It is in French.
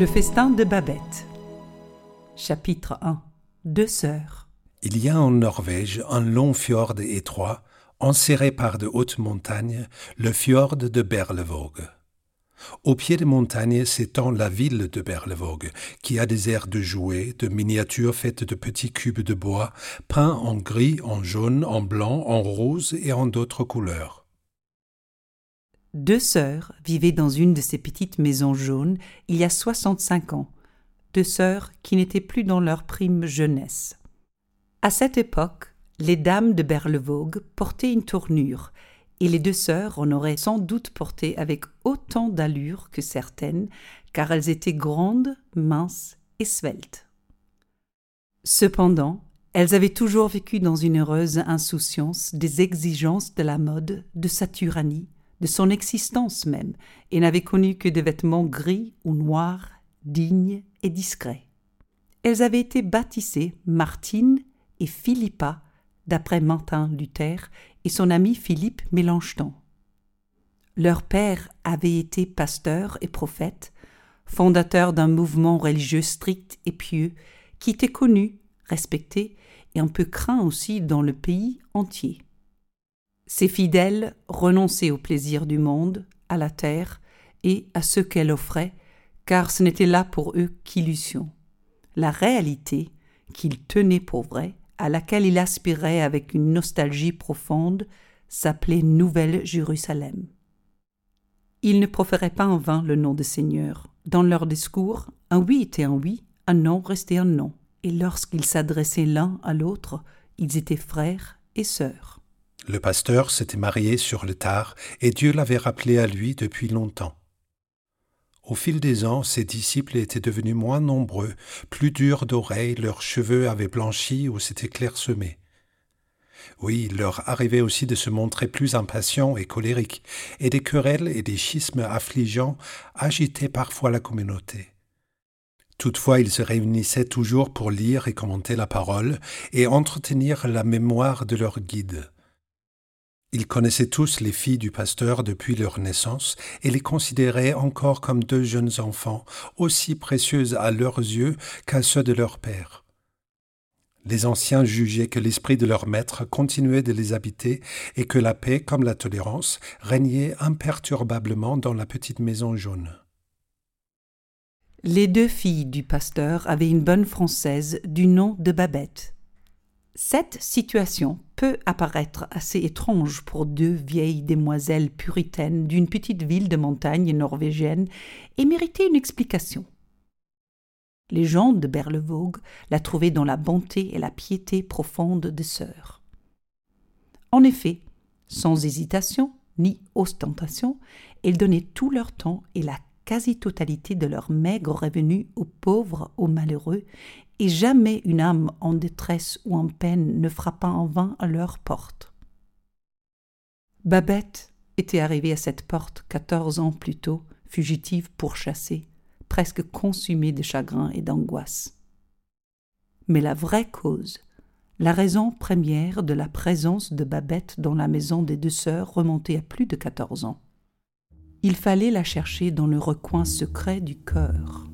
Le festin de Babette. Chapitre 1 Deux sœurs. Il y a en Norvège un long fjord étroit, enserré par de hautes montagnes, le fjord de Berlevåg. Au pied des montagnes s'étend la ville de Berlevåg, qui a des aires de jouets, de miniatures faites de petits cubes de bois, peints en gris, en jaune, en blanc, en rose et en d'autres couleurs. Deux sœurs vivaient dans une de ces petites maisons jaunes il y a 65 ans, deux sœurs qui n'étaient plus dans leur prime jeunesse. À cette époque, les dames de Berlevåg portaient une tournure, et les deux sœurs en auraient sans doute porté avec autant d'allure que certaines, car elles étaient grandes, minces et sveltes. Cependant, elles avaient toujours vécu dans une heureuse insouciance des exigences de la mode, de sa tyrannie, de son existence même, et n'avaient connu que des vêtements gris ou noirs, dignes et discrets. Elles avaient été baptisées Martine et Philippa, d'après Martin Luther et son ami Philippe Mélanchton. Leur père avait été pasteur et prophète, fondateur d'un mouvement religieux strict et pieux qui était connu, respecté et un peu craint aussi dans le pays entier. Ses fidèles renonçaient au plaisir du monde, à la terre et à ce qu'elle offrait, car ce n'était là pour eux qu'illusion. La réalité, qu'ils tenaient pour vraie, à laquelle il aspirait avec une nostalgie profonde, s'appelait Nouvelle Jérusalem. Ils ne proféraient pas en vain le nom de Seigneur. Dans leur discours, un oui était un oui, un non restait un non, et lorsqu'ils s'adressaient l'un à l'autre, ils étaient frères et sœurs. Le pasteur s'était marié sur le tard, et Dieu l'avait rappelé à lui depuis longtemps. Au fil des ans, ses disciples étaient devenus moins nombreux, plus durs d'oreilles, leurs cheveux avaient blanchi ou s'étaient clairsemés. Oui, il leur arrivait aussi de se montrer plus impatients et colériques, et des querelles et des schismes affligeants agitaient parfois la communauté. Toutefois, ils se réunissaient toujours pour lire et commenter la parole et entretenir la mémoire de leur guide. Ils connaissaient tous les filles du pasteur depuis leur naissance et les considéraient encore comme deux jeunes enfants, aussi précieuses à leurs yeux qu'à ceux de leur père. Les anciens jugeaient que l'esprit de leur maître continuait de les habiter et que la paix comme la tolérance régnaient imperturbablement dans la petite maison jaune. Les deux filles du pasteur avaient une bonne française du nom de Babette. Cette situation peut apparaître assez étrange pour deux vieilles demoiselles puritaines d'une petite ville de montagne norvégienne et méritait une explication. Les gens de Berlevåg la trouvaient dans la bonté et la piété profonde des sœurs. En effet, sans hésitation ni ostentation, elles donnaient tout leur temps et la quasi-totalité de leurs maigres revenus aux pauvres, aux malheureux, et jamais une âme en détresse ou en peine ne frappa en vain à leur porte. Babette était arrivée à cette porte quatorze ans plus tôt, fugitive pourchassée, presque consumée de chagrin et d'angoisse. Mais la vraie cause, la raison première de la présence de Babette dans la maison des deux sœurs remontait à plus de quatorze ans. Il fallait la chercher dans le recoin secret du cœur.